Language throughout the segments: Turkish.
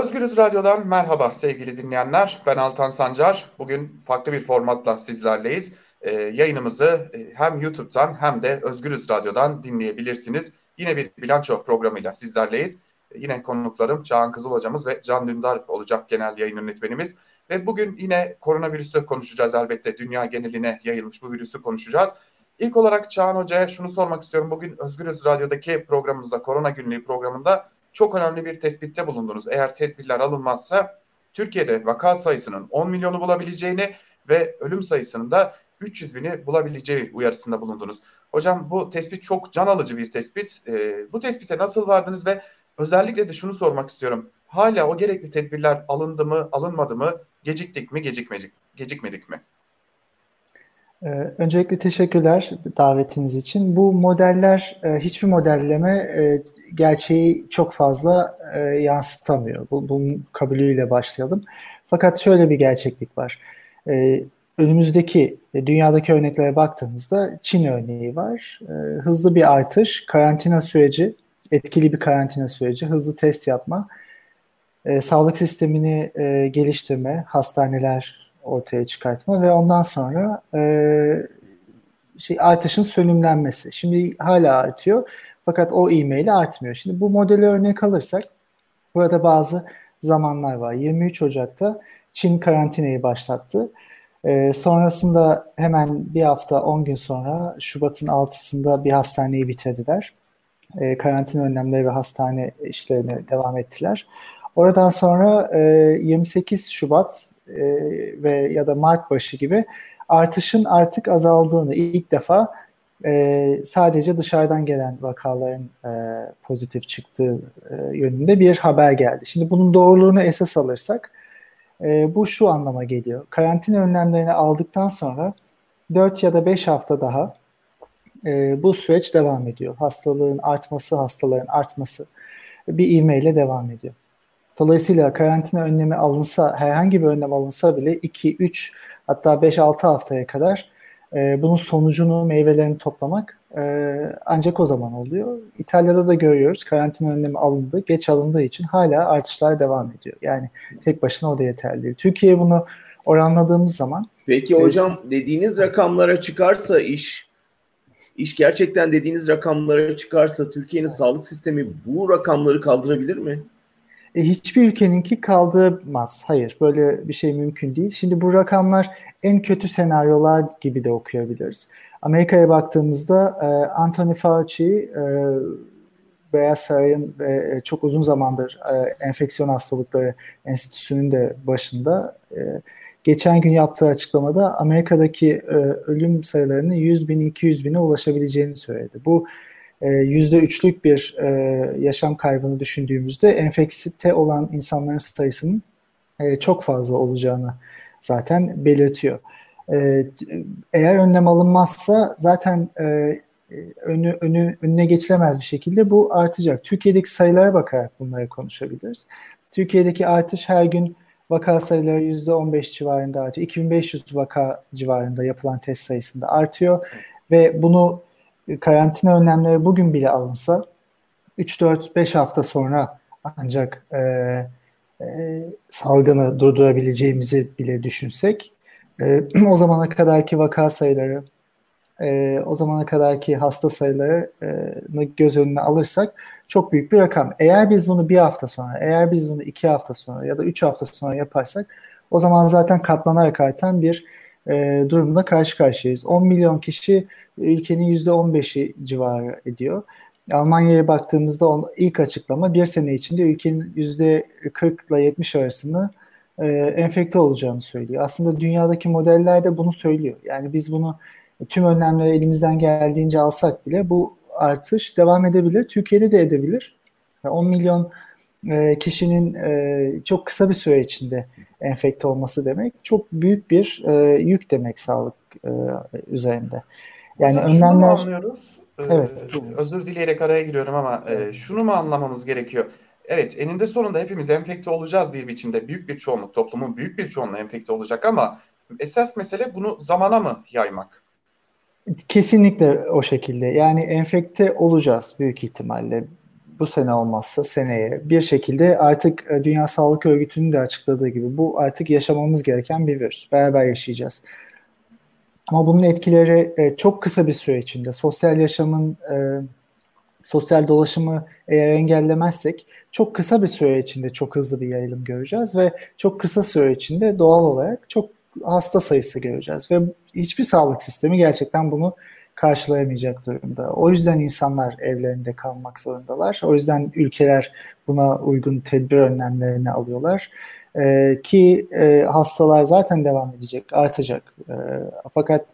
Özgürüz Radyo'dan merhaba sevgili dinleyenler. Ben Altan Sancar. Bugün farklı bir formatla sizlerleyiz. Ee, yayınımızı e, hem YouTube'dan hem de Özgürüz Radyo'dan dinleyebilirsiniz. Yine bir bilanço programıyla sizlerleyiz. Ee, yine konuklarım Çağan Kızıl hocamız ve Can Dündar olacak genel yayın yönetmenimiz. Ve bugün yine koronavirüsü konuşacağız elbette. Dünya geneline yayılmış bu virüsü konuşacağız. İlk olarak Çağan Hoca'ya şunu sormak istiyorum. Bugün Özgürüz Radyo'daki programımızda, Korona Günlüğü programında çok önemli bir tespitte bulundunuz. Eğer tedbirler alınmazsa Türkiye'de vaka sayısının 10 milyonu bulabileceğini ve ölüm sayısının da 300 bini bulabileceği uyarısında bulundunuz. Hocam bu tespit çok can alıcı bir tespit. E, bu tespite nasıl vardınız ve özellikle de şunu sormak istiyorum. Hala o gerekli tedbirler alındı mı, alınmadı mı? Geciktik mi, gecikmedik, gecikmedik mi? Ee, öncelikle teşekkürler davetiniz için. Bu modeller, e, hiçbir modelleme e, gerçeği çok fazla e, yansıtamıyor. Bu, bunun kabulüyle başlayalım. Fakat şöyle bir gerçeklik var. E, önümüzdeki e, dünyadaki örneklere baktığımızda Çin örneği var. E, hızlı bir artış, karantina süreci, etkili bir karantina süreci, hızlı test yapma, e, sağlık sistemini e, geliştirme, hastaneler ortaya çıkartma ve ondan sonra e, şey artışın sönümlenmesi. Şimdi hala artıyor fakat o e-mail artmıyor. Şimdi bu modeli örnek alırsak burada bazı zamanlar var. 23 Ocak'ta Çin karantinayı başlattı. E, sonrasında hemen bir hafta 10 gün sonra Şubat'ın 6'sında bir hastaneyi bitirdiler. E, karantina önlemleri ve hastane işlerine devam ettiler. Oradan sonra e, 28 Şubat e, ve ya da Mart başı gibi artışın artık azaldığını ilk defa e, sadece dışarıdan gelen vakaların e, pozitif çıktığı e, yönünde bir haber geldi. Şimdi bunun doğruluğunu esas alırsak e, bu şu anlama geliyor. Karantina önlemlerini aldıktan sonra 4 ya da 5 hafta daha e, bu süreç devam ediyor. Hastalığın artması, hastaların artması bir ivmeyle devam ediyor. Dolayısıyla karantina önlemi alınsa, herhangi bir önlem alınsa bile 2, 3 hatta 5-6 haftaya kadar e, bunun sonucunu, meyvelerini toplamak e, ancak o zaman oluyor. İtalya'da da görüyoruz karantina önlemi alındı, geç alındığı için hala artışlar devam ediyor. Yani tek başına o da yeterli değil. Türkiye bunu oranladığımız zaman... Peki e, hocam dediğiniz rakamlara çıkarsa iş, iş gerçekten dediğiniz rakamlara çıkarsa Türkiye'nin sağlık sistemi bu rakamları kaldırabilir mi? E, hiçbir ülkeninki kaldıramaz. Hayır, böyle bir şey mümkün değil. Şimdi bu rakamlar en kötü senaryolar gibi de okuyabiliriz. Amerika'ya baktığımızda e, Anthony Fauci e, Beyaz Saray'ın e, çok uzun zamandır e, enfeksiyon hastalıkları enstitüsünün de başında e, geçen gün yaptığı açıklamada Amerika'daki e, ölüm sayılarının 100 bin 200 bine ulaşabileceğini söyledi. Bu yüzde üçlük bir e, yaşam kaybını düşündüğümüzde enfekte olan insanların sayısının e, çok fazla olacağını zaten belirtiyor. E, eğer önlem alınmazsa zaten e, önü, önü, önüne geçilemez bir şekilde bu artacak. Türkiye'deki sayılara bakarak bunları konuşabiliriz. Türkiye'deki artış her gün vaka sayıları %15 civarında artıyor. 2500 vaka civarında yapılan test sayısında artıyor ve bunu karantina önlemleri bugün bile alınsa 3-4-5 hafta sonra ancak e, e, salgını durdurabileceğimizi bile düşünsek e, o zamana kadarki vaka sayıları e, o zamana kadarki hasta sayılarını göz önüne alırsak çok büyük bir rakam. Eğer biz bunu bir hafta sonra, eğer biz bunu iki hafta sonra ya da üç hafta sonra yaparsak o zaman zaten katlanarak artan bir e, durumda karşı karşıyayız. 10 milyon kişi ülkenin %15'i civarı ediyor. Almanya'ya baktığımızda on, ilk açıklama bir sene içinde ülkenin %40 ile 70 arasında e, enfekte olacağını söylüyor. Aslında dünyadaki modeller de bunu söylüyor. Yani biz bunu tüm önlemleri elimizden geldiğince alsak bile bu artış devam edebilir. Türkiye'de de edebilir. 10 milyon e, kişinin e, çok kısa bir süre içinde enfekte olması demek çok büyük bir e, yük demek sağlık e, üzerinde. Yani Hocam önlemler... Şunu mu anlıyoruz? Ee, evet. Özür dileyerek araya giriyorum ama e, şunu mu anlamamız gerekiyor? Evet eninde sonunda hepimiz enfekte olacağız bir biçimde. Büyük bir çoğunluk, toplumun büyük bir çoğunluğu enfekte olacak ama esas mesele bunu zamana mı yaymak? Kesinlikle o şekilde. Yani enfekte olacağız büyük ihtimalle. Bu sene olmazsa seneye bir şekilde artık e, Dünya Sağlık Örgütü'nün de açıkladığı gibi bu artık yaşamamız gereken bir virüs. Beraber yaşayacağız. Ama bunun etkileri e, çok kısa bir süre içinde sosyal yaşamın e, sosyal dolaşımı eğer engellemezsek çok kısa bir süre içinde çok hızlı bir yayılım göreceğiz ve çok kısa süre içinde doğal olarak çok hasta sayısı göreceğiz ve hiçbir sağlık sistemi gerçekten bunu karşılayamayacak durumda. O yüzden insanlar evlerinde kalmak zorundalar. O yüzden ülkeler buna uygun tedbir önlemlerini alıyorlar. Ee, ki e, hastalar zaten devam edecek, artacak. E, fakat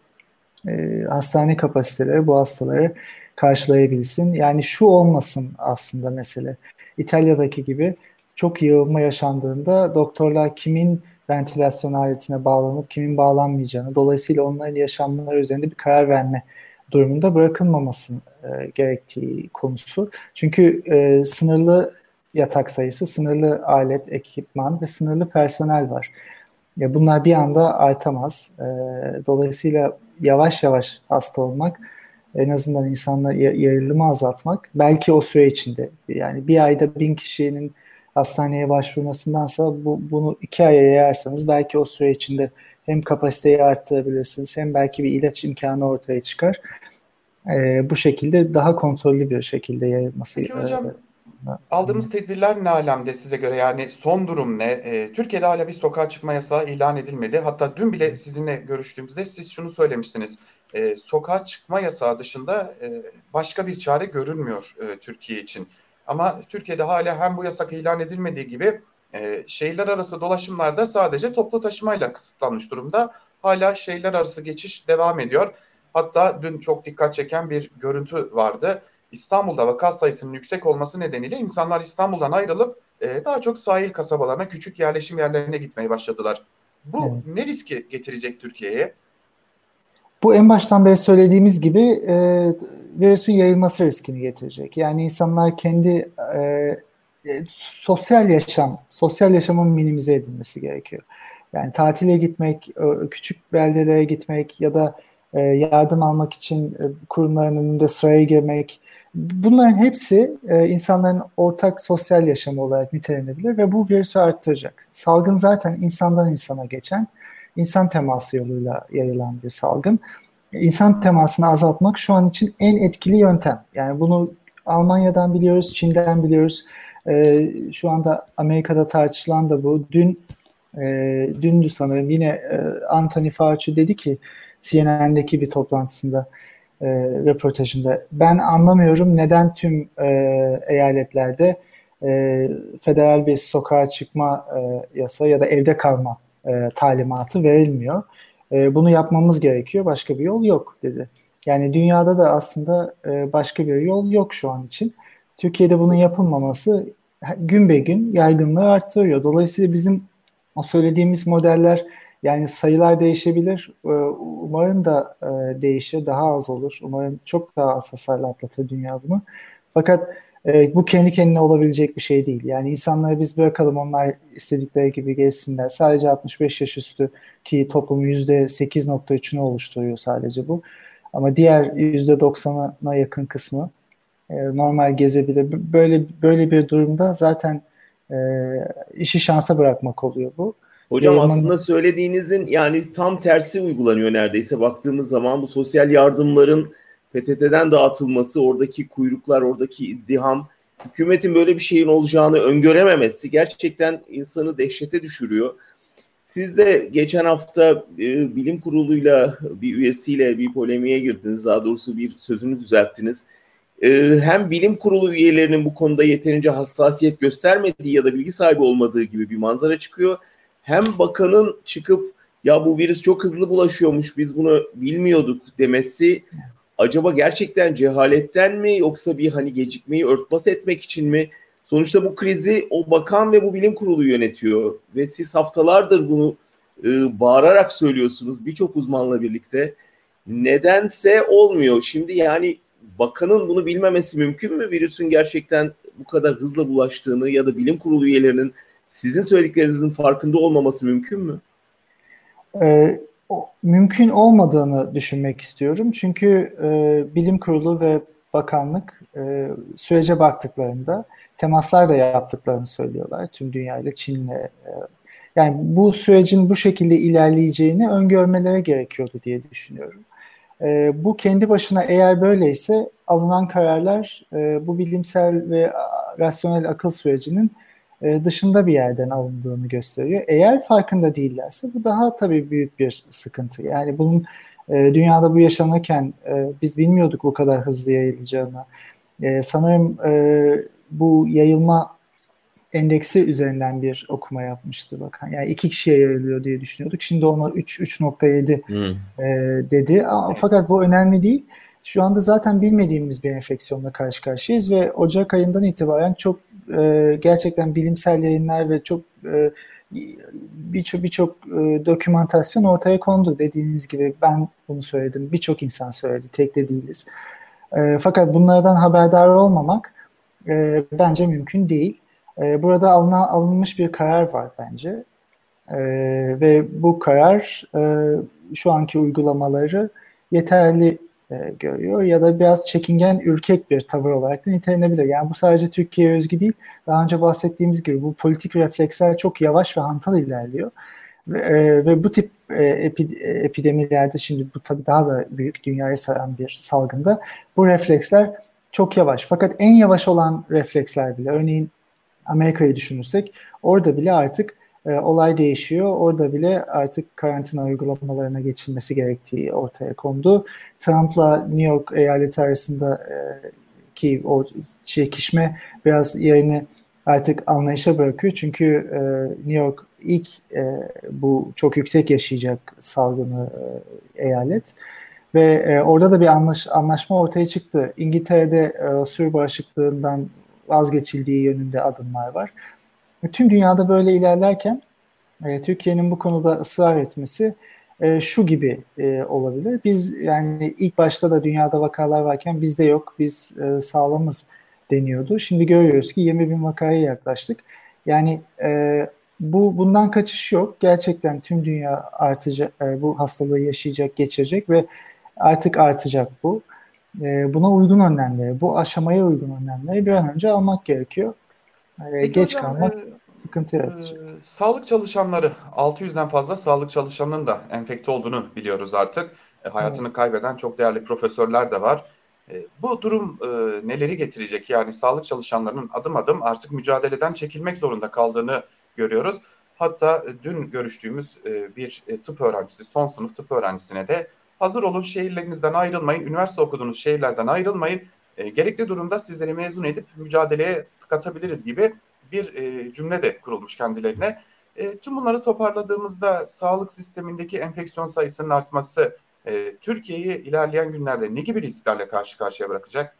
e, hastane kapasiteleri bu hastaları karşılayabilsin. Yani şu olmasın aslında mesele. İtalya'daki gibi çok yığılma yaşandığında doktorlar kimin ventilasyon aletine bağlanıp kimin bağlanmayacağını, dolayısıyla onların yaşamları üzerinde bir karar verme durumunda bırakılmaması e, gerektiği konusu. Çünkü e, sınırlı yatak sayısı, sınırlı alet, ekipman ve sınırlı personel var. Ya bunlar bir anda artamaz. E, dolayısıyla yavaş yavaş hasta olmak, en azından insanla yayılımı azaltmak, belki o süre içinde yani bir ayda bin kişinin hastaneye başvurmasındansa bu, bunu iki aya yayarsanız belki o süre içinde hem kapasiteyi arttırabilirsiniz hem belki bir ilaç imkanı ortaya çıkar. E, bu şekilde daha kontrollü bir şekilde yayılması. Peki hocam e, aldığımız tedbirler ne alemde size göre? Yani son durum ne? E, Türkiye'de hala bir sokağa çıkma yasağı ilan edilmedi. Hatta dün bile sizinle görüştüğümüzde siz şunu söylemiştiniz. E, sokağa çıkma yasağı dışında e, başka bir çare görünmüyor e, Türkiye için. Ama Türkiye'de hala hem bu yasak ilan edilmediği gibi e, şehirler arası dolaşımlarda sadece toplu taşımayla kısıtlanmış durumda. Hala şehirler arası geçiş devam ediyor. Hatta dün çok dikkat çeken bir görüntü vardı. İstanbul'da vaka sayısının yüksek olması nedeniyle insanlar İstanbul'dan ayrılıp e, daha çok sahil kasabalarına, küçük yerleşim yerlerine gitmeye başladılar. Bu evet. ne riski getirecek Türkiye'ye? Bu en baştan beri söylediğimiz gibi e, virüsün yayılması riskini getirecek. Yani insanlar kendi e, e, sosyal yaşam, sosyal yaşamın minimize edilmesi gerekiyor. Yani tatile gitmek, küçük beldelere gitmek ya da e, yardım almak için e, kurumların önünde sıraya girmek, bunların hepsi insanların ortak sosyal yaşamı olarak nitelenebilir ve bu virüsü arttıracak. Salgın zaten insandan insana geçen, insan teması yoluyla yayılan bir salgın. İnsan temasını azaltmak şu an için en etkili yöntem. Yani bunu Almanya'dan biliyoruz, Çin'den biliyoruz. E, şu anda Amerika'da tartışılan da bu. Dün e, dündü sanırım yine e, Anthony Fauci dedi ki CNN'deki bir toplantısında e, röportajında ben anlamıyorum neden tüm e, eyaletlerde e, federal bir sokağa çıkma e, yasa ya da evde kalma e, talimatı verilmiyor. E, bunu yapmamız gerekiyor. Başka bir yol yok dedi. Yani dünyada da aslında e, başka bir yol yok şu an için. Türkiye'de bunun yapılmaması gün be gün yaygınlığı arttırıyor. Dolayısıyla bizim o söylediğimiz modeller yani sayılar değişebilir. Ee, umarım da e, değişir, daha az olur. Umarım çok daha az hasarla atlatır dünya bunu. Fakat e, bu kendi kendine olabilecek bir şey değil. Yani insanları biz bırakalım onlar istedikleri gibi gezsinler. Sadece 65 yaş üstü ki toplumun %8.3'ünü oluşturuyor sadece bu. Ama diğer %90'a yakın kısmı e, normal gezebilir. Böyle böyle bir durumda zaten e, işi şansa bırakmak oluyor bu. Hocam Yayınman... aslında söylediğinizin yani tam tersi uygulanıyor neredeyse. Baktığımız zaman bu sosyal yardımların PTT'den dağıtılması, oradaki kuyruklar, oradaki izdiham, hükümetin böyle bir şeyin olacağını öngörememesi gerçekten insanı dehşete düşürüyor. Siz de geçen hafta e, bilim kuruluyla bir üyesiyle bir polemiğe girdiniz. Daha doğrusu bir sözünü düzelttiniz. E, hem bilim kurulu üyelerinin bu konuda yeterince hassasiyet göstermediği ya da bilgi sahibi olmadığı gibi bir manzara çıkıyor. Hem bakanın çıkıp ya bu virüs çok hızlı bulaşıyormuş biz bunu bilmiyorduk demesi acaba gerçekten cehaletten mi yoksa bir hani gecikmeyi örtbas etmek için mi? Sonuçta bu krizi o bakan ve bu bilim kurulu yönetiyor ve siz haftalardır bunu e, bağırarak söylüyorsunuz birçok uzmanla birlikte. Nedense olmuyor. Şimdi yani bakanın bunu bilmemesi mümkün mü? Virüsün gerçekten bu kadar hızla bulaştığını ya da bilim kurulu üyelerinin sizin söylediklerinizin farkında olmaması mümkün mü? Ee, o, mümkün olmadığını düşünmek istiyorum. Çünkü e, bilim kurulu ve bakanlık e, sürece baktıklarında temaslar da yaptıklarını söylüyorlar tüm dünyayla Çin'le. E, yani bu sürecin bu şekilde ilerleyeceğini öngörmeleri gerekiyordu diye düşünüyorum. E, bu kendi başına eğer böyleyse alınan kararlar e, bu bilimsel ve rasyonel akıl sürecinin e, dışında bir yerden alındığını gösteriyor. Eğer farkında değillerse bu daha tabii büyük bir sıkıntı. Yani bunun e, dünyada bu yaşanırken e, biz bilmiyorduk bu kadar hızlı yayılacağını. E, sanırım e, bu yayılma endeksi üzerinden bir okuma yapmıştı bakan. Yani iki kişiye yayılıyor diye düşünüyorduk. Şimdi ona 3 3.7 hmm. e, dedi. Fakat bu önemli değil. Şu anda zaten bilmediğimiz bir enfeksiyonla karşı karşıyayız ve Ocak ayından itibaren çok e, gerçekten bilimsel yayınlar ve çok e, birçok birçok e, dokümantasyon ortaya kondu. Dediğiniz gibi ben bunu söyledim. Birçok insan söyledi. Tek de değiliz. E, fakat bunlardan haberdar olmamak e, bence mümkün değil. E, burada alına, alınmış bir karar var bence. E, ve bu karar e, şu anki uygulamaları yeterli e, görüyor ya da biraz çekingen, ürkek bir tavır olarak da nitelenebilir. Yani bu sadece Türkiye'ye özgü değil. Daha önce bahsettiğimiz gibi bu politik refleksler çok yavaş ve hantal ilerliyor. Ve, e, ve bu tip e, epi, epidemilerde şimdi bu tabii daha da büyük dünyayı saran bir salgında bu refleksler çok yavaş. Fakat en yavaş olan refleksler bile örneğin Amerika'yı düşünürsek orada bile artık e, olay değişiyor. Orada bile artık karantina uygulamalarına geçilmesi gerektiği ortaya kondu. Trump'la New York eyaleti arasında e, ki o çekişme biraz yerini artık anlayışa bırakıyor. Çünkü e, New York ilk e, bu çok yüksek yaşayacak salgını e, eyalet ve e, orada da bir anlaş, anlaşma ortaya çıktı. İngiltere'de e, sürü bağışıklığından vazgeçildiği yönünde adımlar var. Tüm dünyada böyle ilerlerken e, Türkiye'nin bu konuda ısrar etmesi e, şu gibi e, olabilir. Biz yani ilk başta da dünyada vakalar varken bizde yok, biz e, sağlamız deniyordu. Şimdi görüyoruz ki 20 bin vakaya yaklaştık. Yani e, bu bundan kaçış yok. Gerçekten tüm dünya artacak, e, bu hastalığı yaşayacak, geçirecek ve artık artacak bu. E, buna uygun önlemleri, bu aşamaya uygun önlemleri bir an önce almak gerekiyor. E, geç hocam, kalmak e, sıkıntı yaratacak. E, sağlık çalışanları, 600'den fazla sağlık çalışanının da enfekte olduğunu biliyoruz artık. E, hayatını evet. kaybeden çok değerli profesörler de var. E, bu durum e, neleri getirecek? Yani sağlık çalışanlarının adım adım artık mücadeleden çekilmek zorunda kaldığını görüyoruz. Hatta e, dün görüştüğümüz e, bir e, tıp öğrencisi, son sınıf tıp öğrencisine de hazır olun şehirlerinizden ayrılmayın, üniversite okuduğunuz şehirlerden ayrılmayın. E, gerekli durumda sizleri mezun edip mücadeleye katabiliriz gibi bir e, cümle de kurulmuş kendilerine. E, tüm bunları toparladığımızda sağlık sistemindeki enfeksiyon sayısının artması e, Türkiye'yi ilerleyen günlerde ne gibi risklerle karşı karşıya bırakacak?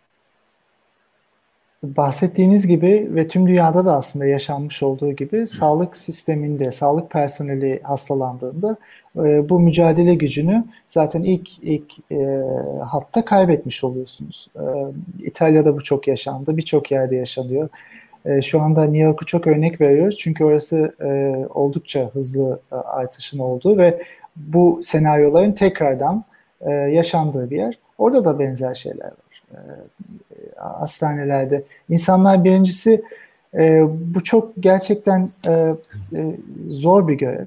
Bahsettiğiniz gibi ve tüm dünyada da aslında yaşanmış olduğu gibi sağlık sisteminde, sağlık personeli hastalandığında e, bu mücadele gücünü zaten ilk ilk e, hatta kaybetmiş oluyorsunuz. E, İtalya'da bu çok yaşandı, birçok yerde yaşanıyor. E, şu anda New York'u çok örnek veriyoruz çünkü orası e, oldukça hızlı e, artışın olduğu ve bu senaryoların tekrardan e, yaşandığı bir yer. Orada da benzer şeyler var. E, hastanelerde. İnsanlar birincisi e, bu çok gerçekten e, e, zor bir görev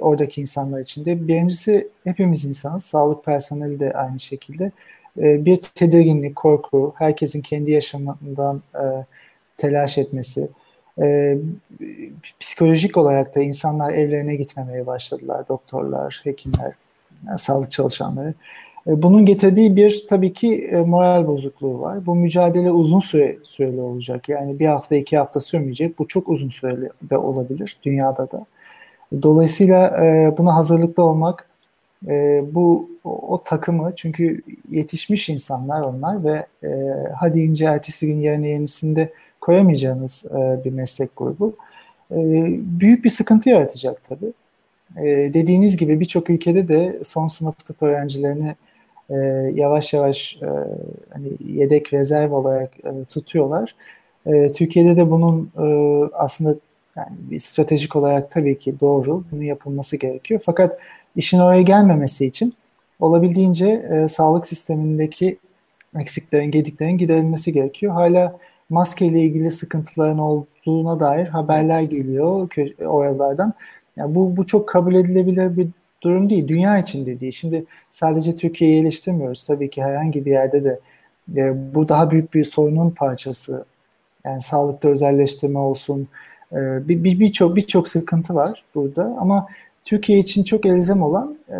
oradaki insanlar için de. Birincisi hepimiz insanız, sağlık personeli de aynı şekilde. E, bir tedirginlik, korku, herkesin kendi yaşamından e, telaş etmesi. E, psikolojik olarak da insanlar evlerine gitmemeye başladılar. Doktorlar, hekimler, yani sağlık çalışanları. E, bunun getirdiği bir tabii ki e, moral bozukluğu var. Bu mücadele uzun süre süreli olacak. Yani bir hafta iki hafta sürmeyecek. Bu çok uzun süreli de olabilir dünyada da. Dolayısıyla e, buna hazırlıklı olmak bu o, takımı çünkü yetişmiş insanlar onlar ve hadi ince ertesi gün yerine yenisinde koyamayacağınız bir meslek grubu büyük bir sıkıntı yaratacak tabii. E, dediğiniz gibi birçok ülkede de son sınıf tıp öğrencilerini e, yavaş yavaş e, hani yedek rezerv olarak e, tutuyorlar. E, Türkiye'de de bunun e, aslında yani bir stratejik olarak tabii ki doğru, bunun yapılması gerekiyor. Fakat işin oraya gelmemesi için olabildiğince e, sağlık sistemindeki eksiklerin, gediklerin giderilmesi gerekiyor. Hala maske ile ilgili sıkıntıların olduğuna dair haberler geliyor oralardan. Yani bu, bu çok kabul edilebilir bir durum değil. Dünya için de değil. Şimdi sadece Türkiye'yi eleştirmiyoruz. Tabii ki herhangi bir yerde de e, bu daha büyük bir sorunun parçası. Yani sağlıkta özelleştirme olsun. E, bir birçok bir, birçok sıkıntı var burada ama Türkiye için çok elzem olan e,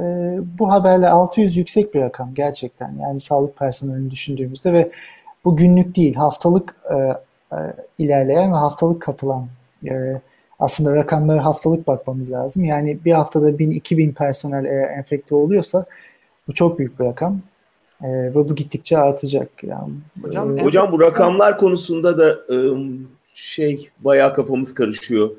bu haberle 600 yüksek bir rakam gerçekten. Yani sağlık personelini düşündüğümüzde ve bu günlük değil haftalık e, e, ilerleyen ve haftalık kapılan e, aslında rakamlara haftalık bakmamız lazım. Yani bir haftada 1000-2000 personel eğer enfekte oluyorsa bu çok büyük bir rakam. E, ve bu gittikçe artacak. Yani, hocam, e, hocam bu rakamlar konusunda da e, şey bayağı kafamız karışıyor.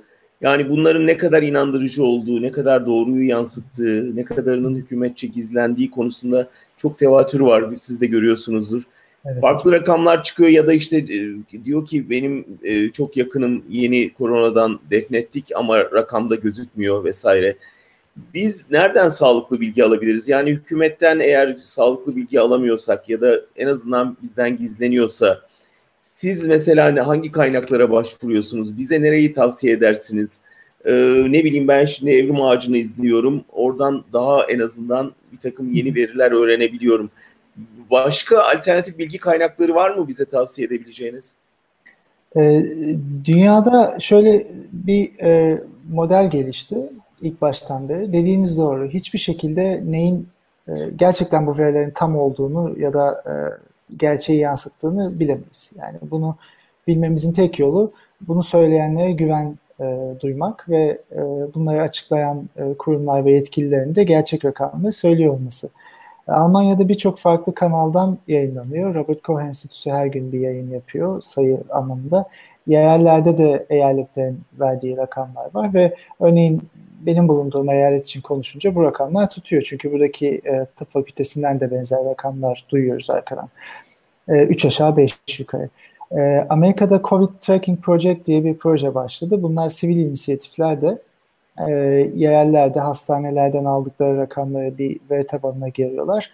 Yani bunların ne kadar inandırıcı olduğu, ne kadar doğruyu yansıttığı, ne kadarının hükümetçe gizlendiği konusunda çok tevatür var. Siz de görüyorsunuzdur. Evet. Farklı rakamlar çıkıyor ya da işte e, diyor ki benim e, çok yakınım yeni koronadan defnettik ama rakamda gözükmüyor vesaire. Biz nereden sağlıklı bilgi alabiliriz? Yani hükümetten eğer sağlıklı bilgi alamıyorsak ya da en azından bizden gizleniyorsa siz mesela hangi kaynaklara başvuruyorsunuz? Bize nereyi tavsiye edersiniz? Ee, ne bileyim ben şimdi evrim ağacını izliyorum. Oradan daha en azından bir takım yeni veriler öğrenebiliyorum. Başka alternatif bilgi kaynakları var mı bize tavsiye edebileceğiniz? Ee, dünyada şöyle bir e, model gelişti ilk baştan beri. Dediğiniz doğru. Hiçbir şekilde neyin e, gerçekten bu verilerin tam olduğunu ya da e, gerçeği yansıttığını bilemeyiz. Yani bunu bilmemizin tek yolu bunu söyleyenlere güven e, duymak ve e, bunları açıklayan e, kurumlar ve yetkililerin de gerçek rakamları söylüyor olması. Almanya'da birçok farklı kanaldan yayınlanıyor. Robert Koch Enstitüsü her gün bir yayın yapıyor sayı anlamında. Yerellerde de eyaletlerin verdiği rakamlar var ve örneğin benim bulunduğum eyalet için konuşunca bu rakamlar tutuyor. Çünkü buradaki e, tıp fakültesinden de benzer rakamlar duyuyoruz arkadan. E, 3 aşağı 5 yukarı. E, Amerika'da Covid Tracking Project diye bir proje başladı. Bunlar sivil inisiyatifler de e, yerellerde, hastanelerden aldıkları rakamları bir veri tabanına giriyorlar.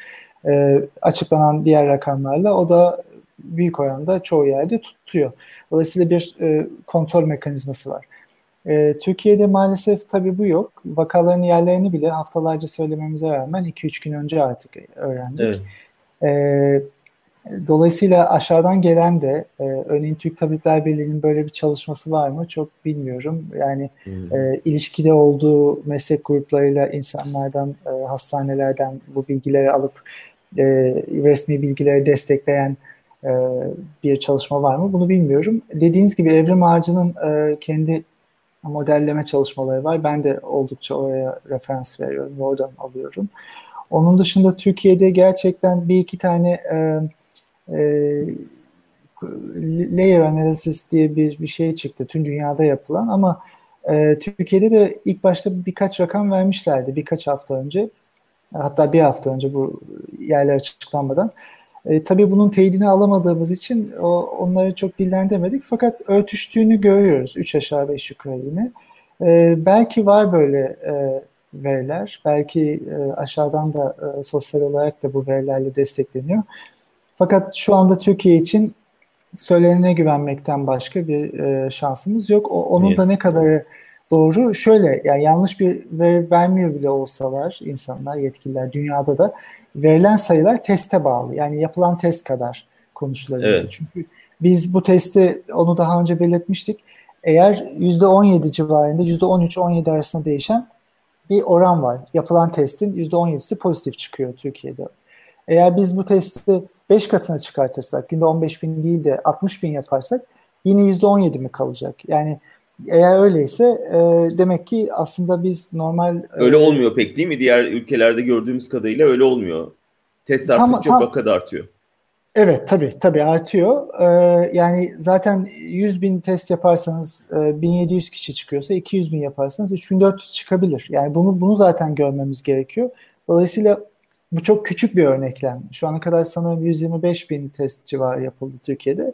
E, açıklanan diğer rakamlarla o da büyük oranda çoğu yerde tutuyor. Dolayısıyla bir e, kontrol mekanizması var. E, Türkiye'de maalesef tabii bu yok. Vakaların yerlerini bile haftalarca söylememize rağmen 2-3 gün önce artık öğrendik. Evet. E, dolayısıyla aşağıdan gelen de e, örneğin Türk Tabipler Birliği'nin böyle bir çalışması var mı çok bilmiyorum. Yani hmm. e, ilişkide olduğu meslek gruplarıyla insanlardan, e, hastanelerden bu bilgileri alıp e, resmi bilgileri destekleyen e, bir çalışma var mı bunu bilmiyorum. Dediğiniz gibi Evrim Ağacı'nın e, kendi modelleme çalışmaları var. Ben de oldukça oraya referans veriyorum ve oradan alıyorum. Onun dışında Türkiye'de gerçekten bir iki tane e, e, layer analysis diye bir, bir şey çıktı. Tüm dünyada yapılan ama e, Türkiye'de de ilk başta birkaç rakam vermişlerdi birkaç hafta önce. Hatta bir hafta önce bu yerler açıklanmadan. E, tabii bunun teyidini alamadığımız için o, onları çok dillendirmedik. Fakat örtüştüğünü görüyoruz. Üç aşağı beş yukarı yine. E, belki var böyle e, veriler. Belki e, aşağıdan da e, sosyal olarak da bu verilerle destekleniyor. Fakat şu anda Türkiye için söylenene güvenmekten başka bir e, şansımız yok. O, onun yes. da ne kadarı doğru şöyle yani yanlış bir veri vermiyor bile olsalar insanlar yetkililer dünyada da verilen sayılar teste bağlı. Yani yapılan test kadar konuşulabilir. Evet. Çünkü biz bu testi onu daha önce belirtmiştik. Eğer %17 civarında %13-17 arasında değişen bir oran var. Yapılan testin %17'si pozitif çıkıyor Türkiye'de. Eğer biz bu testi 5 katına çıkartırsak, günde 15 bin değil de 60 bin yaparsak yine %17 mi kalacak? Yani eğer öyleyse e, demek ki aslında biz normal... E, öyle olmuyor pek değil mi? Diğer ülkelerde gördüğümüz kadarıyla öyle olmuyor. Test arttıkça tam, vaka da artıyor. Evet tabii tabii artıyor. Ee, yani zaten 100 bin test yaparsanız e, 1700 kişi çıkıyorsa 200 bin yaparsanız 3400 çıkabilir. Yani bunu bunu zaten görmemiz gerekiyor. Dolayısıyla bu çok küçük bir örneklem. Şu ana kadar sanırım 125 bin test civarı yapıldı Türkiye'de.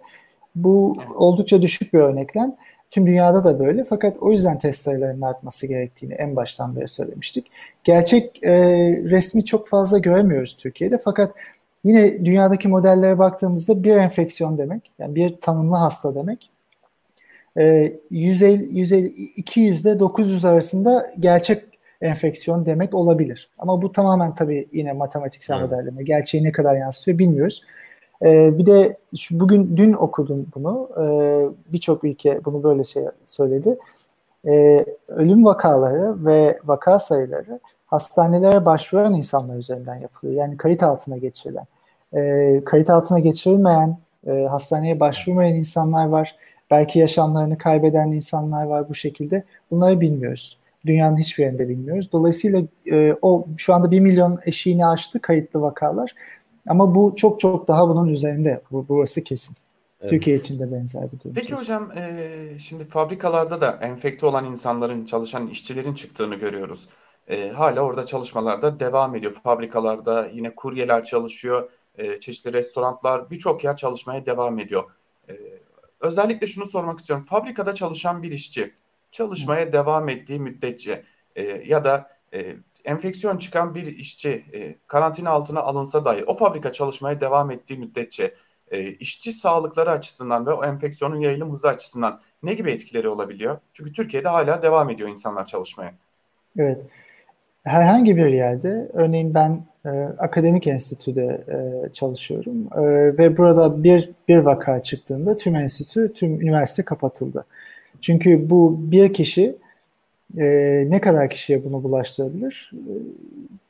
Bu oldukça düşük bir örneklem. Tüm dünyada da böyle fakat o yüzden test sayılarının artması gerektiğini en baştan beri söylemiştik. Gerçek e, resmi çok fazla göremiyoruz Türkiye'de fakat Yine dünyadaki modellere baktığımızda bir enfeksiyon demek, yani bir tanımlı hasta demek. E, 150, 150, 200 ile 900 arasında gerçek enfeksiyon demek olabilir. Ama bu tamamen tabii yine matematiksel evet. modelleme. Gerçeği ne kadar yansıtıyor bilmiyoruz. Ee, bir de şu, bugün dün okudum bunu. Ee, Birçok ülke bunu böyle şey söyledi. Ee, ölüm vakaları ve vaka sayıları hastanelere başvuran insanlar üzerinden yapılıyor. Yani kayıt altına geçirilen. Ee, kayıt altına geçirilmeyen, e, hastaneye başvurmayan insanlar var. Belki yaşamlarını kaybeden insanlar var bu şekilde. Bunları bilmiyoruz. Dünyanın hiçbir yerinde bilmiyoruz. Dolayısıyla e, o şu anda 1 milyon eşiğini aştı kayıtlı vakalar. Ama bu çok çok daha bunun üzerinde. Bu, burası kesin. Evet. Türkiye için de benzer bir durum. Peki hocam e, şimdi fabrikalarda da enfekte olan insanların, çalışan işçilerin çıktığını görüyoruz. E, hala orada çalışmalarda devam ediyor. Fabrikalarda yine kuryeler çalışıyor, e, çeşitli restoranlar, birçok yer çalışmaya devam ediyor. E, özellikle şunu sormak istiyorum. Fabrikada çalışan bir işçi çalışmaya Hı. devam ettiği müddetçe e, ya da e, enfeksiyon çıkan bir işçi e, karantina altına alınsa dahi o fabrika çalışmaya devam ettiği müddetçe e, işçi sağlıkları açısından ve o enfeksiyonun yayılım hızı açısından ne gibi etkileri olabiliyor? Çünkü Türkiye'de hala devam ediyor insanlar çalışmaya. Evet. Herhangi bir yerde, örneğin ben e, akademik enstitüde e, çalışıyorum e, ve burada bir bir vaka çıktığında tüm enstitü, tüm üniversite kapatıldı. Çünkü bu bir kişi e, ne kadar kişiye bunu bulaştırabilir? E,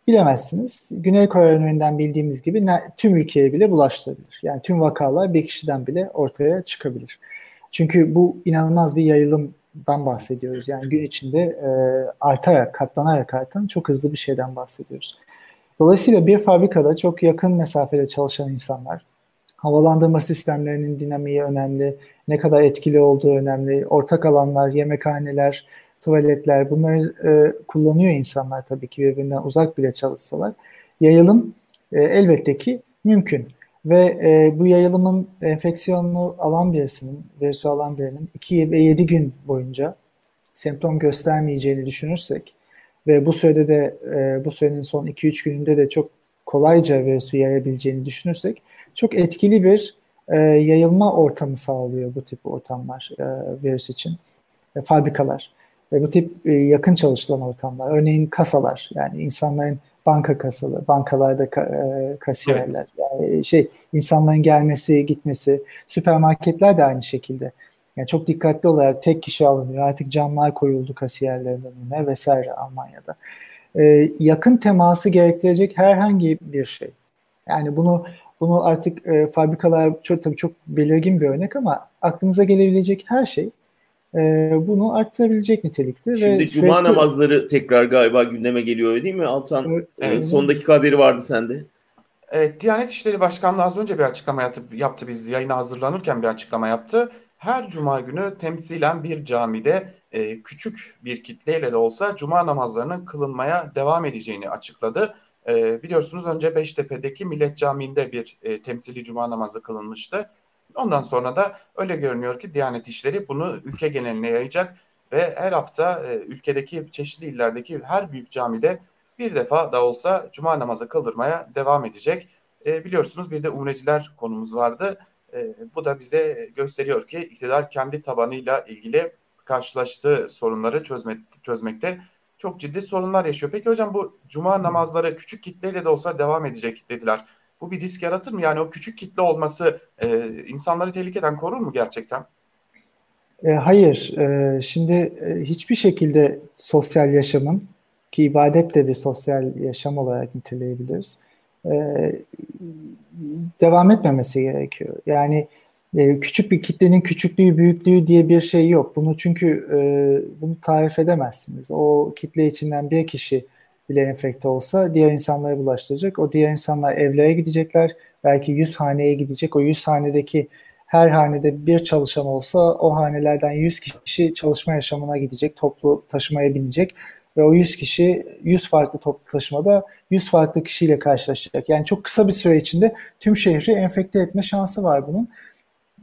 bilemezsiniz. Güney Kore örneğinden bildiğimiz gibi tüm ülkeye bile bulaştırabilir. Yani tüm vakalar bir kişiden bile ortaya çıkabilir. Çünkü bu inanılmaz bir yayılımdan bahsediyoruz. Yani gün içinde e, artarak, katlanarak artan çok hızlı bir şeyden bahsediyoruz. Dolayısıyla bir fabrikada çok yakın mesafede çalışan insanlar, havalandırma sistemlerinin dinamiği önemli, ne kadar etkili olduğu önemli, ortak alanlar, yemekhaneler, tuvaletler bunları e, kullanıyor insanlar tabii ki birbirinden uzak bile çalışsalar. Yayılım e, elbette ki mümkün. Ve e, bu yayılımın enfeksiyonunu alan birisinin, virüsü alan birinin 2 ve 7 gün boyunca semptom göstermeyeceğini düşünürsek ve bu sürede de e, bu sürenin son 2-3 gününde de çok kolayca virüsü yayabileceğini düşünürsek çok etkili bir e, yayılma ortamı sağlıyor bu tip ortamlar e, virüs için. E, fabrikalar ve bu tip e, yakın çalışılan ortamlar. Örneğin kasalar yani insanların banka kasalı, bankalarda ka, e, kasiyerler. Yani şey insanların gelmesi, gitmesi, süpermarketler de aynı şekilde. Yani çok dikkatli olarak tek kişi alınıyor. Artık camlar koyuldu kasiyerlerin önüne vesaire Almanya'da. E, yakın teması gerektirecek herhangi bir şey. Yani bunu bunu artık e, fabrikalar çok tabii çok belirgin bir örnek ama aklınıza gelebilecek her şey e, bunu arttırabilecek nitelikte. Şimdi ve cuma sürekli... namazları tekrar galiba gündeme geliyor değil mi Altan? Evet. evet. Son dakika haberi vardı sende. Evet, Diyanet İşleri Başkanlığı az önce bir açıklama yaptı, yaptı biz yayına hazırlanırken bir açıklama yaptı. Her cuma günü temsilen bir camide e, küçük bir kitleyle de olsa cuma namazlarının kılınmaya devam edeceğini açıkladı. E, biliyorsunuz önce Beştepe'deki Millet Camii'nde bir e, temsili cuma namazı kılınmıştı. Ondan sonra da öyle görünüyor ki Diyanet İşleri bunu ülke geneline yayacak ve her hafta e, ülkedeki çeşitli illerdeki her büyük camide bir defa da olsa cuma namazı kıldırmaya devam edecek. E, biliyorsunuz bir de umreciler konumuz vardı. E, bu da bize gösteriyor ki iktidar kendi tabanıyla ilgili karşılaştığı sorunları çözme, çözmekte çok ciddi sorunlar yaşıyor. Peki hocam bu cuma namazları küçük kitleyle de olsa devam edecek dediler. Bu bir risk yaratır mı? Yani o küçük kitle olması e, insanları tehlikeden korur mu gerçekten? E, hayır. E, şimdi e, hiçbir şekilde sosyal yaşamın ki ibadet de bir sosyal yaşam olarak niteleyebiliriz. E, devam etmemesi gerekiyor. Yani e, küçük bir kitlenin küçüklüğü, büyüklüğü diye bir şey yok. Bunu çünkü e, bunu tarif edemezsiniz. O kitle içinden bir kişi bile enfekte olsa diğer insanlara bulaştıracak. O diğer insanlar evlere gidecekler. Belki 100 haneye gidecek. O 100 hanedeki her hanede bir çalışan olsa o hanelerden 100 kişi çalışma yaşamına gidecek. Toplu taşımaya binecek. Ve o 100 kişi 100 farklı toplu taşımada 100 farklı kişiyle karşılaşacak. Yani çok kısa bir süre içinde tüm şehri enfekte etme şansı var bunun.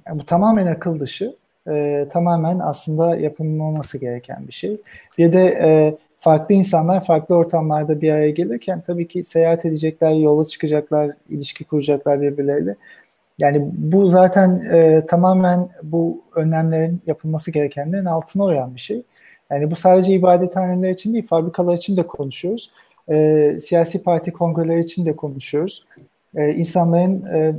Yani bu tamamen akıl dışı. E, tamamen aslında yapılmaması gereken bir şey. Bir de e, farklı insanlar farklı ortamlarda bir araya gelirken tabii ki seyahat edecekler, yola çıkacaklar, ilişki kuracaklar birbirleriyle. Yani bu zaten e, tamamen bu önlemlerin yapılması gerekenlerin altına uyan bir şey. Yani bu sadece ibadethaneler için değil, fabrikalar için de konuşuyoruz. E, siyasi parti kongreleri için de konuşuyoruz. E, insanların e,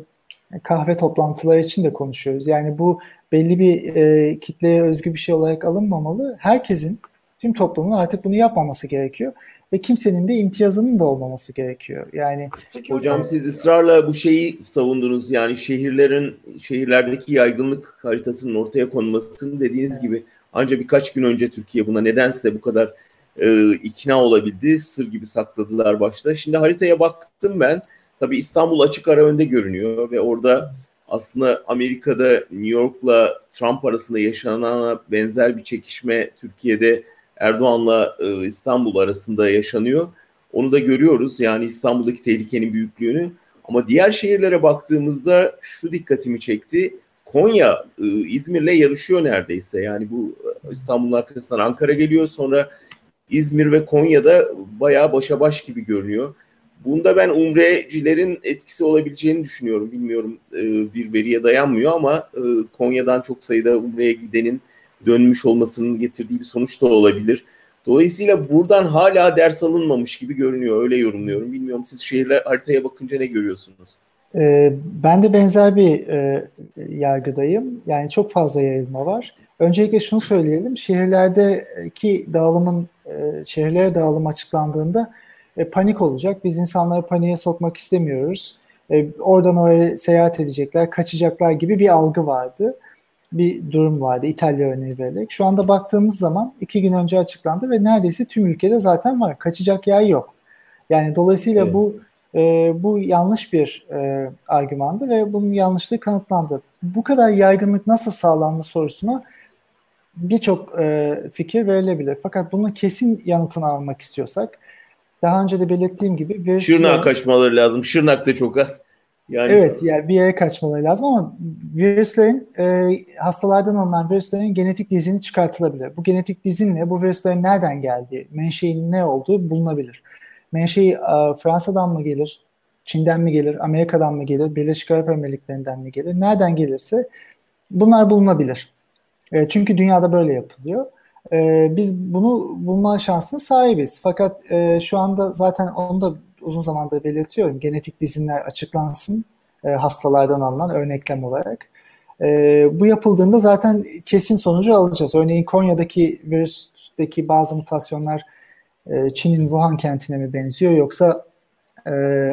kahve toplantıları için de konuşuyoruz. Yani bu belli bir e, kitleye özgü bir şey olarak alınmamalı. Herkesin, tüm toplumun artık bunu yapmaması gerekiyor. Ve kimsenin de imtiyazının da olmaması gerekiyor. Yani Peki, hocam siz ısrarla bu şeyi savundunuz. Yani şehirlerin şehirlerdeki yaygınlık haritasının ortaya konmasını dediğiniz evet. gibi ancak birkaç gün önce Türkiye buna nedense bu kadar e, ikna olabildi. Sır gibi sakladılar başta. Şimdi haritaya baktım ben. Tabii İstanbul açık ara önde görünüyor ve orada aslında Amerika'da New York'la Trump arasında yaşanana benzer bir çekişme Türkiye'de Erdoğan'la e, İstanbul arasında yaşanıyor. Onu da görüyoruz yani İstanbul'daki tehlikenin büyüklüğünü. Ama diğer şehirlere baktığımızda şu dikkatimi çekti. Konya e, İzmir'le yarışıyor neredeyse. Yani bu e, İstanbul'un arkasından Ankara geliyor sonra İzmir ve Konya'da bayağı başa baş gibi görünüyor. Bunda ben umrecilerin etkisi olabileceğini düşünüyorum. Bilmiyorum e, bir veriye dayanmıyor ama e, Konya'dan çok sayıda umreye gidenin dönmüş olmasının getirdiği bir sonuç da olabilir. Dolayısıyla buradan hala ders alınmamış gibi görünüyor. Öyle yorumluyorum. Bilmiyorum siz şehirler haritaya bakınca ne görüyorsunuz? Ee, ben de benzer bir e, yargıdayım. Yani çok fazla yayılma var. Öncelikle şunu söyleyelim. Şehirlerdeki dağılımın, e, şehirlere dağılım açıklandığında e, panik olacak. Biz insanları paniğe sokmak istemiyoruz. E, oradan oraya seyahat edecekler, kaçacaklar gibi bir algı vardı. Bir durum vardı İtalya örneği vererek. Şu anda baktığımız zaman iki gün önce açıklandı ve neredeyse tüm ülkede zaten var. Kaçacak yer yok. Yani dolayısıyla evet. bu e, bu yanlış bir e, argümandı ve bunun yanlışlığı kanıtlandı. Bu kadar yaygınlık nasıl sağlandı sorusuna birçok e, fikir verilebilir. Fakat bunun kesin yanıtını almak istiyorsak daha önce de belirttiğim gibi virüslerin... Şırnak'a kaçmaları lazım. Şırnak'ta çok az. Yani... Evet yani bir yere kaçmaları lazım ama virüslerin e, hastalardan alınan virüslerin genetik dizini çıkartılabilir. Bu genetik dizinle bu virüslerin nereden geldiği, menşeinin ne olduğu bulunabilir. Menşei e, Fransa'dan mı gelir, Çin'den mi gelir, Amerika'dan mı gelir, Birleşik Arap Emirlikleri'nden mi gelir, nereden gelirse bunlar bulunabilir. E, çünkü dünyada böyle yapılıyor. E, biz bunu bulma şansına sahibiz. Fakat e, şu anda zaten onu da uzun zamandır belirtiyorum. Genetik dizinler açıklansın e, hastalardan alınan örneklem olarak. E, bu yapıldığında zaten kesin sonucu alacağız. Örneğin Konya'daki virüsteki bazı mutasyonlar e, Çin'in Wuhan kentine mi benziyor yoksa e,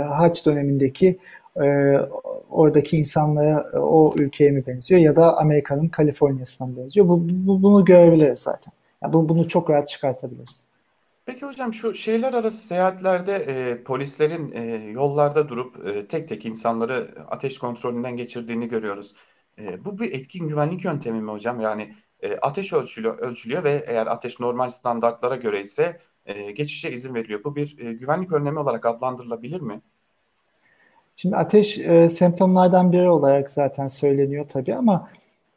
haç dönemindeki e, oradaki insanlara o ülkeye mi benziyor ya da Amerika'nın Kaliforniya'sına mı benziyor? Bu, bu, bunu görebiliriz zaten. Yani bunu, bunu çok rahat çıkartabiliriz. Peki hocam şu şehirler arası seyahatlerde e, polislerin e, yollarda durup e, tek tek insanları ateş kontrolünden geçirdiğini görüyoruz. E, bu bir etkin güvenlik yöntemi mi hocam? Yani e, ateş ölçülüyor, ölçülüyor ve eğer ateş normal standartlara göre ise e, geçişe izin veriliyor. Bu bir e, güvenlik önlemi olarak adlandırılabilir mi? Şimdi ateş e, semptomlardan biri olarak zaten söyleniyor tabii ama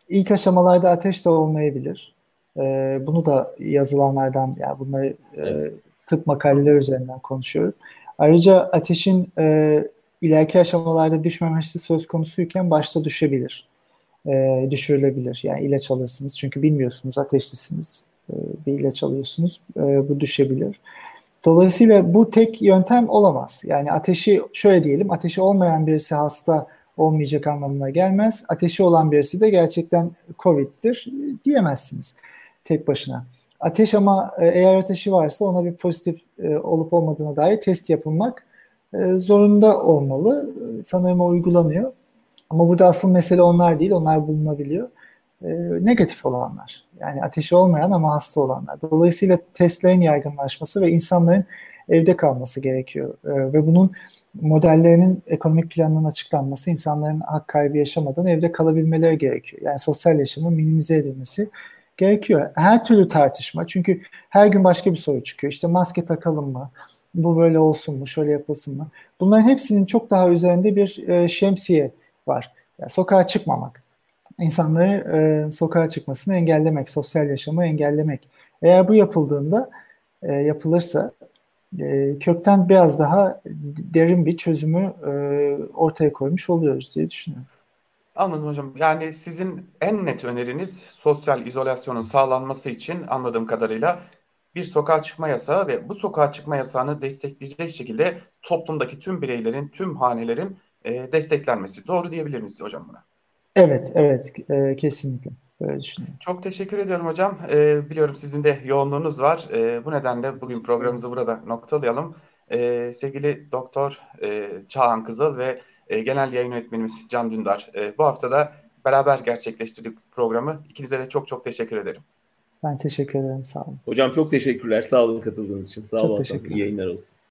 ilk aşamalarda ateş de olmayabilir. E, bunu da yazılanlardan, yani bunları e, tıp makaleler üzerinden konuşuyorum. Ayrıca ateşin e, ileriki aşamalarda düşmemesi söz konusuyken başta düşebilir. E, düşürülebilir. Yani ilaç alırsınız çünkü bilmiyorsunuz ateşlisiniz. E, bir ilaç alıyorsunuz. E, bu düşebilir. Dolayısıyla bu tek yöntem olamaz. Yani ateşi şöyle diyelim, ateşi olmayan birisi hasta olmayacak anlamına gelmez. Ateşi olan birisi de gerçekten COVID'dir diyemezsiniz tek başına. Ateş ama e, eğer ateşi varsa ona bir pozitif e, olup olmadığına dair test yapılmak e, zorunda olmalı. Sanırım o uygulanıyor. Ama burada asıl mesele onlar değil, onlar bulunabiliyor. Negatif olanlar. Yani ateşi olmayan ama hasta olanlar. Dolayısıyla testlerin yaygınlaşması ve insanların evde kalması gerekiyor. Ve bunun modellerinin ekonomik planının açıklanması, insanların hak kaybı yaşamadan evde kalabilmeleri gerekiyor. Yani sosyal yaşamın minimize edilmesi gerekiyor. Her türlü tartışma çünkü her gün başka bir soru çıkıyor. İşte maske takalım mı? Bu böyle olsun mu? Şöyle yapılsın mı? Bunların hepsinin çok daha üzerinde bir e, şemsiye var. Yani sokağa çıkmamak. İnsanları e, sokağa çıkmasını engellemek, sosyal yaşamı engellemek. Eğer bu yapıldığında e, yapılırsa e, kökten biraz daha derin bir çözümü e, ortaya koymuş oluyoruz diye düşünüyorum. Anladım hocam. Yani sizin en net öneriniz sosyal izolasyonun sağlanması için anladığım kadarıyla bir sokağa çıkma yasağı ve bu sokağa çıkma yasağını destekleyecek şekilde toplumdaki tüm bireylerin, tüm hanelerin e, desteklenmesi. Doğru diyebilir miyiz hocam buna? Evet, evet. E, kesinlikle. Böyle düşünüyorum. Çok teşekkür ediyorum hocam. E, biliyorum sizin de yoğunluğunuz var. E, bu nedenle bugün programımızı burada noktalayalım. E, sevgili Doktor e, Çağan Kızıl ve e, genel yayın yönetmenimiz Can Dündar. E, bu hafta da beraber gerçekleştirdik programı. İkinize de çok çok teşekkür ederim. Ben teşekkür ederim. Sağ olun. Hocam çok teşekkürler. Sağ olun katıldığınız için. Sağ çok olun. Teşekkür İyi yayınlar olsun.